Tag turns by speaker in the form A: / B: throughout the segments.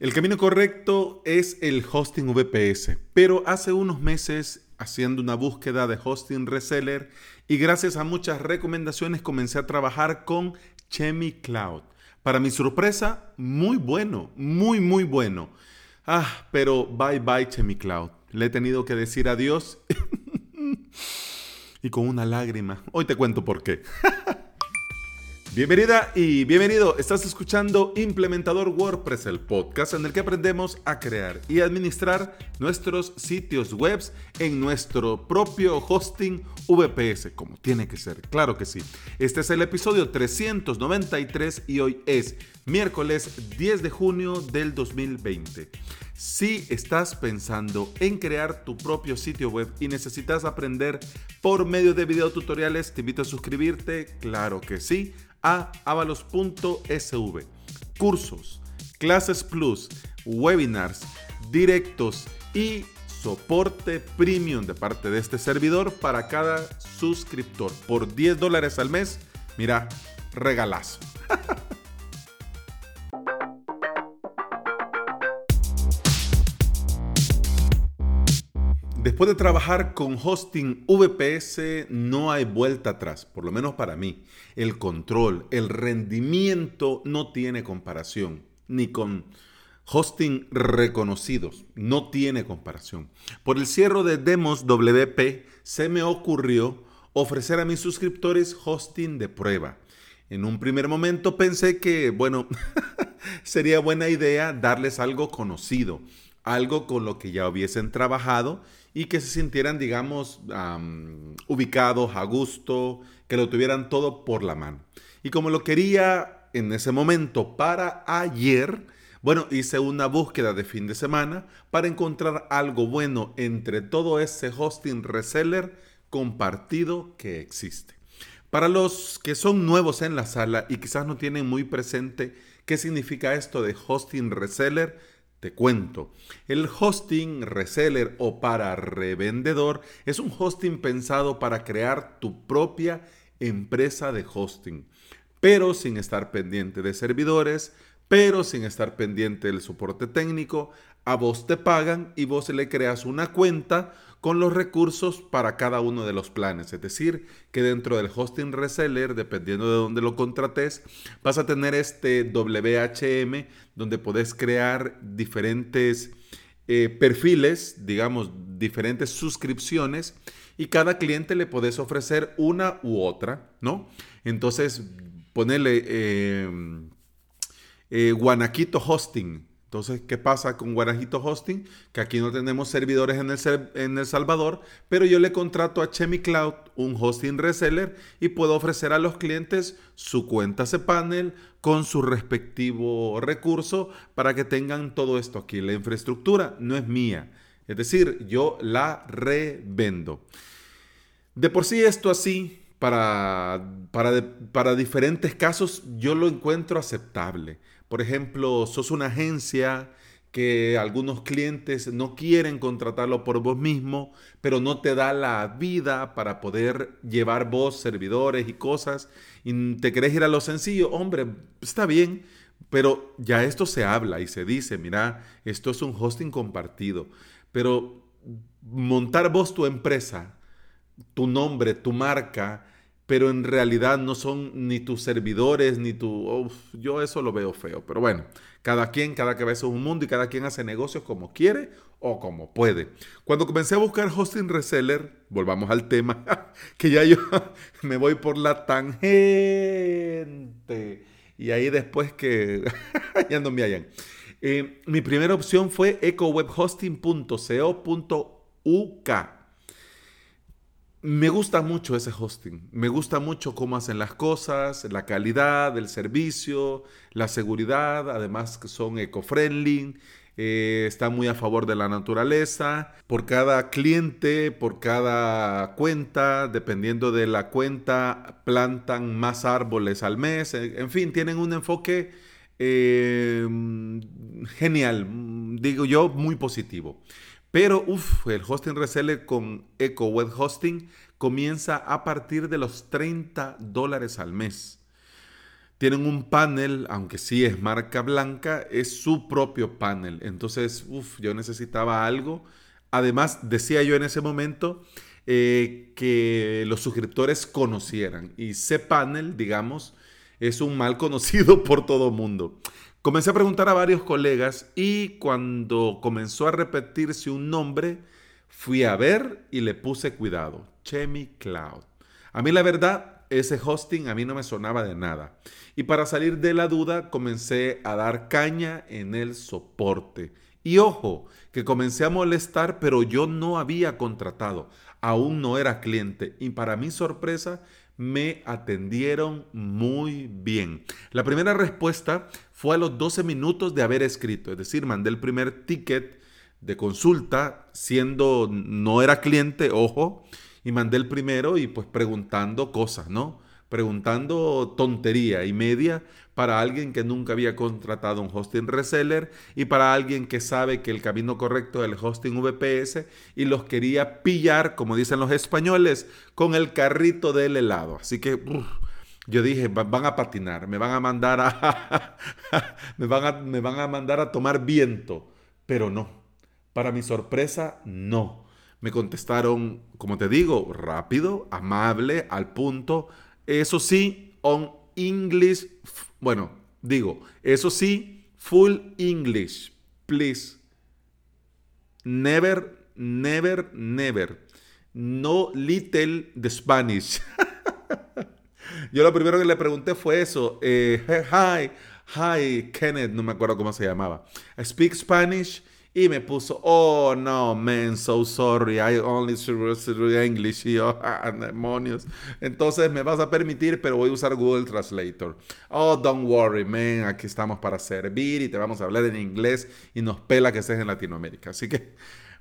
A: El camino correcto es el hosting VPS, pero hace unos meses haciendo una búsqueda de hosting reseller y gracias a muchas recomendaciones comencé a trabajar con Chemi Cloud. Para mi sorpresa, muy bueno, muy muy bueno. Ah, pero bye bye Chemi Cloud. Le he tenido que decir adiós y con una lágrima. Hoy te cuento por qué. Bienvenida y bienvenido. Estás escuchando Implementador WordPress, el podcast en el que aprendemos a crear y administrar nuestros sitios web en nuestro propio hosting VPS, como tiene que ser. Claro que sí. Este es el episodio 393 y hoy es miércoles 10 de junio del 2020. Si estás pensando en crear tu propio sitio web y necesitas aprender por medio de videotutoriales, te invito a suscribirte. Claro que sí a avalos.sv. Cursos, clases plus, webinars, directos y soporte premium de parte de este servidor para cada suscriptor. Por 10 dólares al mes, mira, regalazo. Después de trabajar con hosting VPS no hay vuelta atrás, por lo menos para mí. El control, el rendimiento no tiene comparación, ni con hosting reconocidos, no tiene comparación. Por el cierre de Demos WP se me ocurrió ofrecer a mis suscriptores hosting de prueba. En un primer momento pensé que, bueno, sería buena idea darles algo conocido, algo con lo que ya hubiesen trabajado y que se sintieran, digamos, ubicados, a gusto, que lo tuvieran todo por la mano. Y como lo quería en ese momento para ayer, bueno, hice una búsqueda de fin de semana para encontrar algo bueno entre todo ese hosting reseller compartido que existe. Para los que son nuevos en la sala y quizás no tienen muy presente qué significa esto de hosting reseller, te cuento, el hosting reseller o para revendedor es un hosting pensado para crear tu propia empresa de hosting, pero sin estar pendiente de servidores, pero sin estar pendiente del soporte técnico. A vos te pagan y vos le creas una cuenta con los recursos para cada uno de los planes. Es decir, que dentro del hosting reseller, dependiendo de dónde lo contrates, vas a tener este WHM donde podés crear diferentes eh, perfiles, digamos, diferentes suscripciones y cada cliente le podés ofrecer una u otra, ¿no? Entonces, ponele eh, eh, Guanaquito Hosting entonces, ¿qué pasa con Guarajito Hosting? Que aquí no tenemos servidores en el, en el Salvador, pero yo le contrato a Chemi Cloud un hosting reseller y puedo ofrecer a los clientes su cuenta cPanel con su respectivo recurso para que tengan todo esto aquí. La infraestructura no es mía, es decir, yo la revendo. De por sí esto así, para, para, para diferentes casos, yo lo encuentro aceptable. Por ejemplo, sos una agencia que algunos clientes no quieren contratarlo por vos mismo, pero no te da la vida para poder llevar vos servidores y cosas, y te querés ir a lo sencillo, hombre, está bien, pero ya esto se habla y se dice, mira, esto es un hosting compartido, pero montar vos tu empresa, tu nombre, tu marca, pero en realidad no son ni tus servidores, ni tu... yo eso lo veo feo, pero bueno, cada quien, cada cabeza es un mundo y cada quien hace negocios como quiere o como puede. Cuando comencé a buscar hosting reseller, volvamos al tema, que ya yo me voy por la tangente. Y ahí después que ya no me hallan. Eh, mi primera opción fue ecowebhosting.co.uk me gusta mucho ese hosting, me gusta mucho cómo hacen las cosas, la calidad del servicio, la seguridad, además que son eco-friendly, eh, muy a favor de la naturaleza. Por cada cliente, por cada cuenta, dependiendo de la cuenta, plantan más árboles al mes. En fin, tienen un enfoque eh, genial, digo yo, muy positivo. Pero, uff, el hosting reseller con Eco Web Hosting comienza a partir de los 30 dólares al mes. tienen un panel, aunque sí es marca blanca, es su propio panel. Entonces, uff, yo necesitaba algo. Además, decía yo en ese momento eh, que los suscriptores conocieran. Y panel, digamos, es un mal conocido por todo mundo. Comencé a preguntar a varios colegas y cuando comenzó a repetirse un nombre, fui a ver y le puse cuidado. Chemi Cloud. A mí la verdad, ese hosting a mí no me sonaba de nada. Y para salir de la duda, comencé a dar caña en el soporte. Y ojo, que comencé a molestar, pero yo no había contratado, aún no era cliente. Y para mi sorpresa, me atendieron muy bien. La primera respuesta fue a los 12 minutos de haber escrito, es decir, mandé el primer ticket de consulta siendo no era cliente, ojo, y mandé el primero y pues preguntando cosas, ¿no? Preguntando tontería y media para alguien que nunca había contratado un hosting reseller y para alguien que sabe que el camino correcto es el hosting VPS y los quería pillar, como dicen los españoles, con el carrito del helado. Así que yo dije, van a patinar, me van a mandar me, van a, me van a mandar a tomar viento, pero no. Para mi sorpresa, no. Me contestaron, como te digo, rápido, amable, al punto. Eso sí, on English bueno, digo, eso sí, full English, please. Never, never, never. No little the Spanish. Yo lo primero que le pregunté fue eso. Eh, hi, hi, Kenneth, no me acuerdo cómo se llamaba. I speak Spanish. Y me puso, oh no, man, so sorry, I only English. Y yo, ah, demonios. Entonces me vas a permitir, pero voy a usar Google Translator. Oh, don't worry, man, aquí estamos para servir y te vamos a hablar en inglés y nos pela que estés en Latinoamérica. Así que,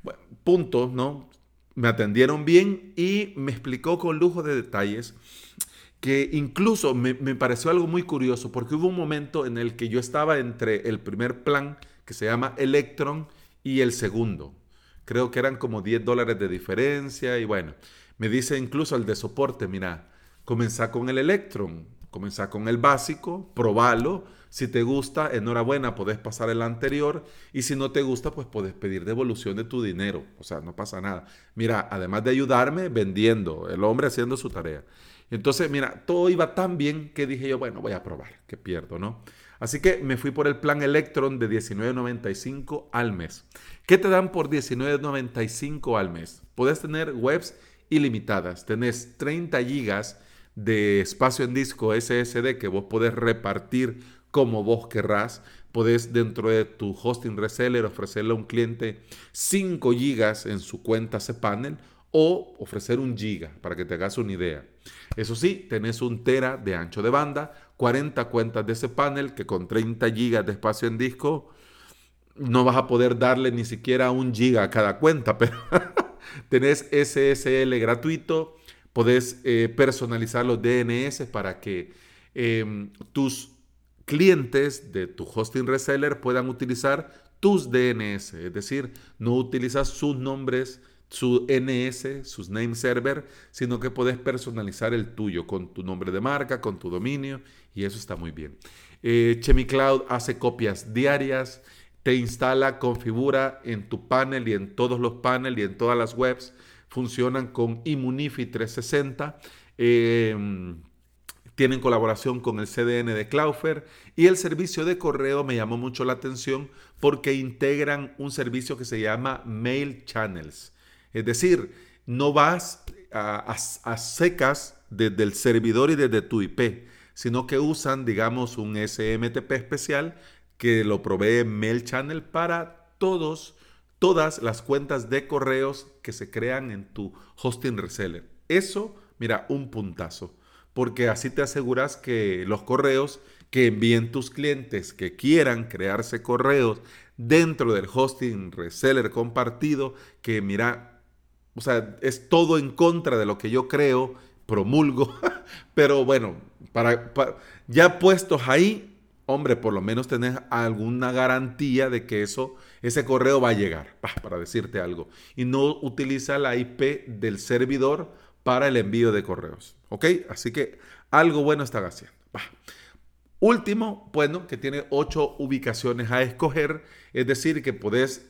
A: bueno, punto, ¿no? Me atendieron bien y me explicó con lujo de detalles que incluso me, me pareció algo muy curioso porque hubo un momento en el que yo estaba entre el primer plan que se llama Electron y el segundo. Creo que eran como 10 dólares de diferencia y bueno, me dice incluso el de soporte, mira, comenzá con el Electron, comenzá con el básico, probalo, si te gusta, enhorabuena, podés pasar el anterior y si no te gusta, pues puedes pedir devolución de tu dinero, o sea, no pasa nada. Mira, además de ayudarme, vendiendo, el hombre haciendo su tarea. Entonces, mira, todo iba tan bien que dije yo, bueno, voy a probar, que pierdo, ¿no? Así que me fui por el plan Electron de 19.95 al mes. ¿Qué te dan por 19.95 al mes? Puedes tener webs ilimitadas. Tenés 30 gigas de espacio en disco SSD que vos podés repartir como vos querrás. Podés dentro de tu hosting reseller ofrecerle a un cliente 5 gigas en su cuenta cPanel o ofrecer un giga para que te hagas una idea. Eso sí, tenés un tera de ancho de banda, 40 cuentas de ese panel que con 30 gigas de espacio en disco no vas a poder darle ni siquiera un giga a cada cuenta, pero tenés SSL gratuito, podés eh, personalizar los DNS para que em, tus clientes de tu hosting reseller puedan utilizar tus DNS, es decir, no utilizas sus nombres su NS, sus name server, sino que puedes personalizar el tuyo con tu nombre de marca, con tu dominio, y eso está muy bien. Eh, ChemiCloud hace copias diarias, te instala, configura en tu panel y en todos los paneles y en todas las webs. Funcionan con Immunifi 360. Em, tienen colaboración con el CDN de Cloudflare y el servicio de correo me llamó mucho la atención porque integran un servicio que se llama Mail Channels. Es decir, no vas a, secas desde el servidor y desde tu IP, sino que usan, digamos, un SMTP especial que lo provee Mail Channel para todos, todas las cuentas de correos que se crean en tu hosting reseller. Eso, mira, un puntazo, porque así te aseguras que los correos que envíen tus clientes que quieran crearse correos dentro del hosting reseller compartido, que mira, o sea, es todo en contra de lo que yo creo, promulgo, pero bueno, para, ya puestos ahí, hombre, por lo menos tenés alguna garantía de que eso, ese correo va a llegar, para decirte algo. Y no utiliza la IP del servidor para el envío de correos. ¿Ok? Así que algo bueno están haciendo. Último, bueno, que tiene ocho ubicaciones a escoger, es decir, que podés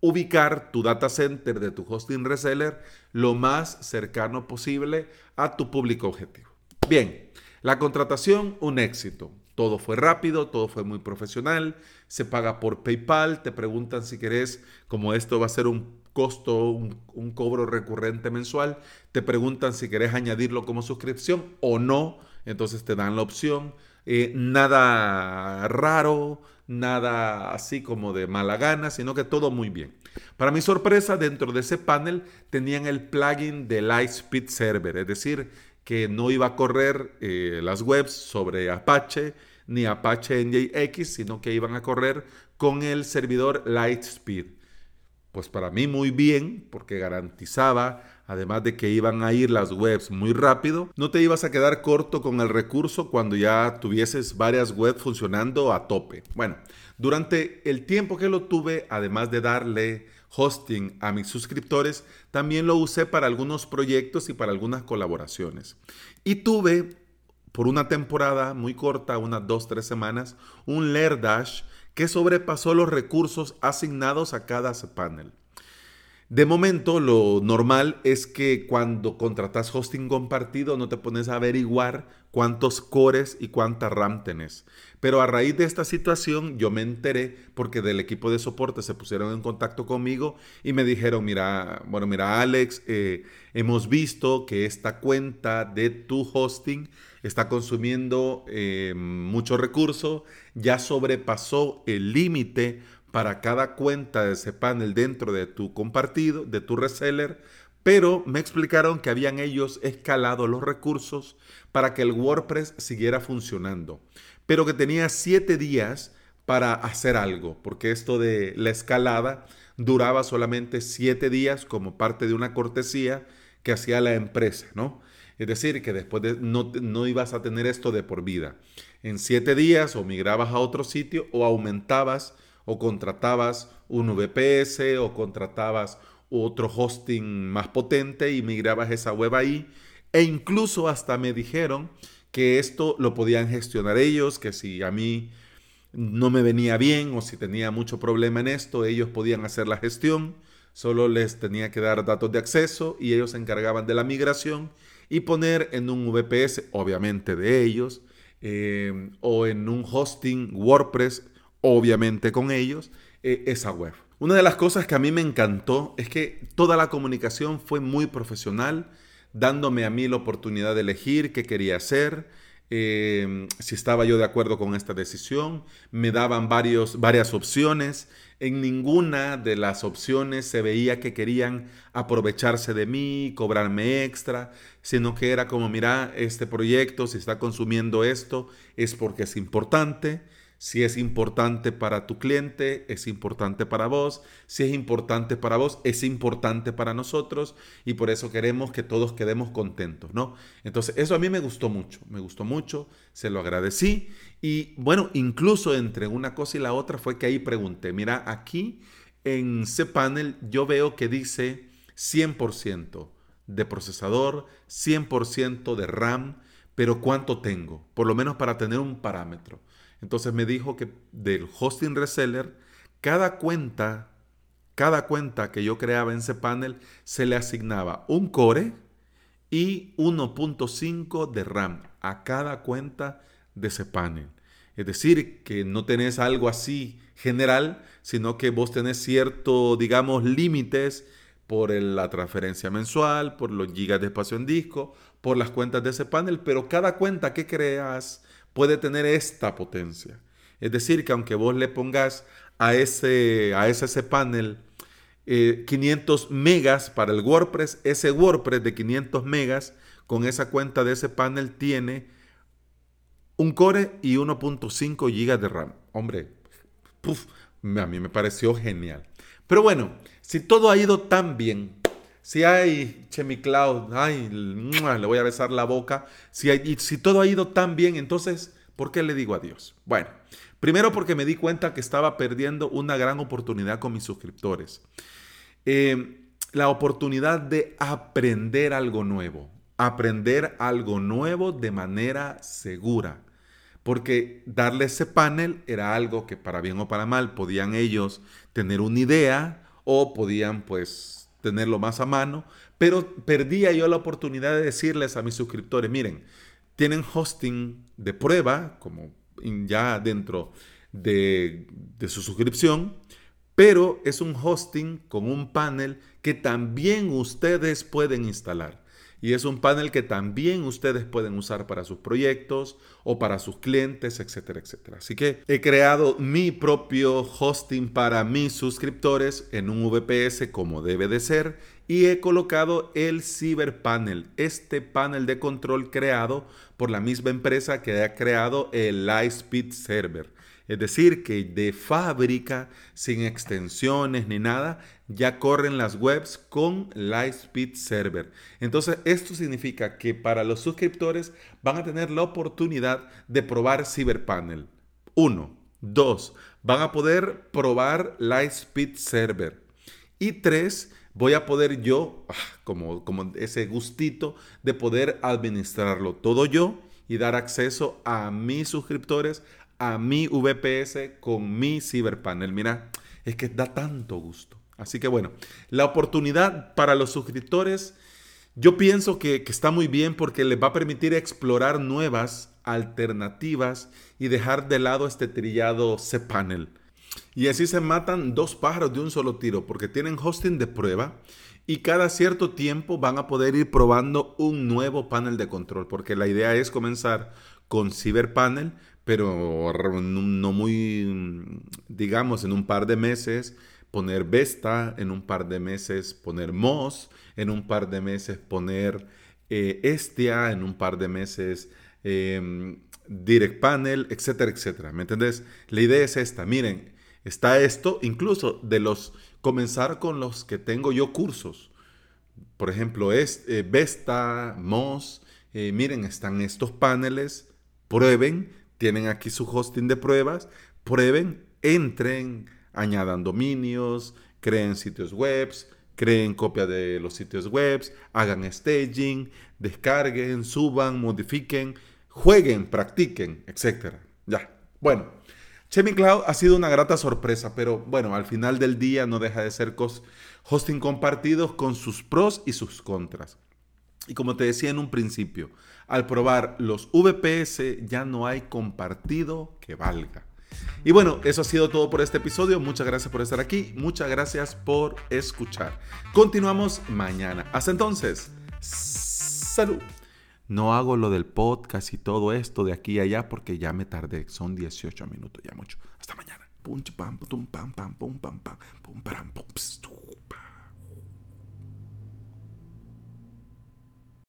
A: ubicar tu data center de tu hosting reseller lo más cercano posible a tu público objetivo. Bien, la contratación, un éxito. Todo fue rápido, todo fue muy profesional, se paga por PayPal, te preguntan si querés, como esto va a ser un costo, un, cobro recurrente mensual, te preguntan si querés añadirlo como suscripción o no, entonces te dan la opción. Eh, nada raro, nada así como de mala gana, sino que todo muy bien. Para mi sorpresa, dentro de ese panel tenían el plugin de Lightspeed Server, es decir, que no iba a correr eh, las webs sobre Apache ni Apache NJX, sino que iban a correr con el servidor Lightspeed. Pues para mí muy bien, porque garantizaba, además de que iban a ir las webs muy rápido, no te ibas a quedar corto con el recurso cuando ya tuvieses varias webs funcionando a tope. Bueno, durante el tiempo que lo tuve, además de darle hosting a mis suscriptores, también lo usé para algunos proyectos y para algunas colaboraciones. Y tuve por una temporada muy corta, unas dos, tres semanas, un Dash que sobrepasó los recursos asignados a cada panel. De momento, lo normal es que cuando contratas hosting compartido no te pones a averiguar cuántos cores y cuánta RAM tenés. Pero a raíz de esta situación yo me enteré porque del equipo de soporte se pusieron en contacto conmigo y me dijeron, mira, bueno, mira Alex, eh, hemos visto que esta cuenta de tu hosting está consumiendo eh, mucho recurso, ya sobrepasó el límite para cada cuenta de ese panel dentro de tu compartido, de tu reseller, pero me explicaron que habían ellos escalado los recursos para que el WordPress siguiera funcionando, pero que tenía siete días para hacer algo, porque esto de la escalada duraba solamente siete días como parte de una cortesía que hacía la empresa, ¿no? Es decir, que después de, no, no ibas a tener esto de por vida. En siete días o migrabas a otro sitio o aumentabas o contratabas un VPS o contratabas otro hosting más potente y migrabas esa web ahí. E incluso hasta me dijeron que esto lo podían gestionar ellos, que si a mí no me venía bien o si tenía mucho problema en esto, ellos podían hacer la gestión. Solo les tenía que dar datos de acceso y ellos se encargaban de la migración y poner en un VPS, obviamente de ellos, eh, o en un hosting WordPress obviamente con ellos, eh, esa web. Una de las cosas que a mí me encantó es que toda la comunicación fue muy profesional, dándome a mí la oportunidad de elegir qué quería hacer, eh, si estaba yo de acuerdo con esta decisión. Me daban varios, varias opciones. En ninguna de las opciones se veía que querían aprovecharse de mí, cobrarme extra, sino que era como, mira, este proyecto, si está consumiendo esto, es porque es importante. Si es importante para tu cliente, es importante para vos. Si es importante para vos, es importante para nosotros. Y por eso queremos que todos quedemos contentos, ¿no? Entonces, eso a mí me gustó mucho. Me gustó mucho. Se lo agradecí. Y bueno, incluso entre una cosa y la otra fue que ahí pregunté, mira, aquí en cPanel yo veo que dice 100% de procesador, 100% de RAM, pero ¿cuánto tengo? Por lo menos para tener un parámetro. Entonces me dijo que del hosting reseller, cada cuenta, cada cuenta que yo creaba en ese panel, se le asignaba un core y 1.5 de RAM a cada cuenta de ese panel. Es decir, que no tenés algo así general, sino que vos tenés ciertos, digamos, límites por la transferencia mensual, por los gigas de espacio en disco, por las cuentas de ese panel, pero cada cuenta que creas puede tener esta potencia. Es decir, que aunque vos le pongas a ese, a ese panel 500 eh, megas para el WordPress, ese WordPress de 500 megas con esa cuenta de ese panel tiene un core y 1.5 gigas de RAM. Hombre, a mí me pareció genial. Pero bueno, si todo ha ido tan bien, si hay Chemicloud, ay, le voy a besar la boca. Si, si todo ha ido tan bien, entonces, ¿por qué le digo adiós? Bueno, primero porque me di cuenta que estaba perdiendo una gran oportunidad con mis suscriptores. Eh, la oportunidad de aprender algo nuevo. Aprender algo nuevo de manera segura. porque darle ese panel era algo que para bien o para mal podían ellos tener una idea o podían pues tenerlo más a mano, pero perdía yo la oportunidad de decirles a mis suscriptores, miren, tienen hosting de prueba, como ya dentro de, de su suscripción, pero es un hosting con un panel que también ustedes pueden instalar y es un panel que también ustedes pueden usar para sus proyectos o para sus clientes, etcétera, etcétera. Así que he creado mi propio hosting para mis suscriptores en un VPS como debe de ser y he colocado el Cyberpanel, este panel de control creado por la misma empresa que ha creado el Lightspeed Server. Es decir, que de fábrica, sin extensiones ni nada, ya corren las webs con Lightspeed Server. Entonces, esto significa que para los suscriptores van a tener la oportunidad de probar CyberPanel. Uno. Dos, van a poder probar Lightspeed Server. Y tres, voy a poder yo, ah, como, como ese gustito de poder administrarlo todo yo y dar acceso a mis suscriptores a mi VPS con mi ciberpanel. Mira, es que da tanto gusto. Así que bueno, la oportunidad para los suscriptores, yo pienso que, está muy bien porque les va a permitir explorar nuevas alternativas y dejar de lado este trillado cPanel. Y así se matan dos pájaros de un solo tiro porque tienen hosting de prueba y cada cierto tiempo van a poder ir probando un nuevo panel de control porque la idea es comenzar con CyberPanel pero no muy, digamos, en un par de meses poner Vesta, en un par de meses poner Moz, en un par de meses poner eh, Estia, en un par de meses em, Direct Panel, etcétera, etcétera. ¿Me entendés? La idea es esta. Miren, está esto, incluso de los, comenzar con los que tengo yo cursos. Por ejemplo, es eh, Vesta, Moz. Eh, miren, están estos paneles. Prueben tienen aquí su hosting de pruebas, prueben, entren, añadan dominios, creen sitios web, creen copia de los sitios web, hagan staging, descarguen, suban, modifiquen, jueguen, practiquen, etc. Ya. Bueno, Chemi Cloud ha sido una grata sorpresa, pero bueno, al final del día no deja de ser hosting compartidos con sus pros y sus contras. Y como te decía en un principio, al probar los VPS ya no hay compartido que valga. Y bueno, eso ha sido todo por este episodio. Muchas gracias por estar aquí. Muchas gracias por escuchar. Continuamos mañana. Hasta entonces, salud. No hago lo del podcast y todo esto de aquí a allá porque ya me tardé. Son 18 minutos, ya mucho. Hasta mañana. Pum, pam, pum, pam, pam, pum, pam, pam, pum, pam, pum.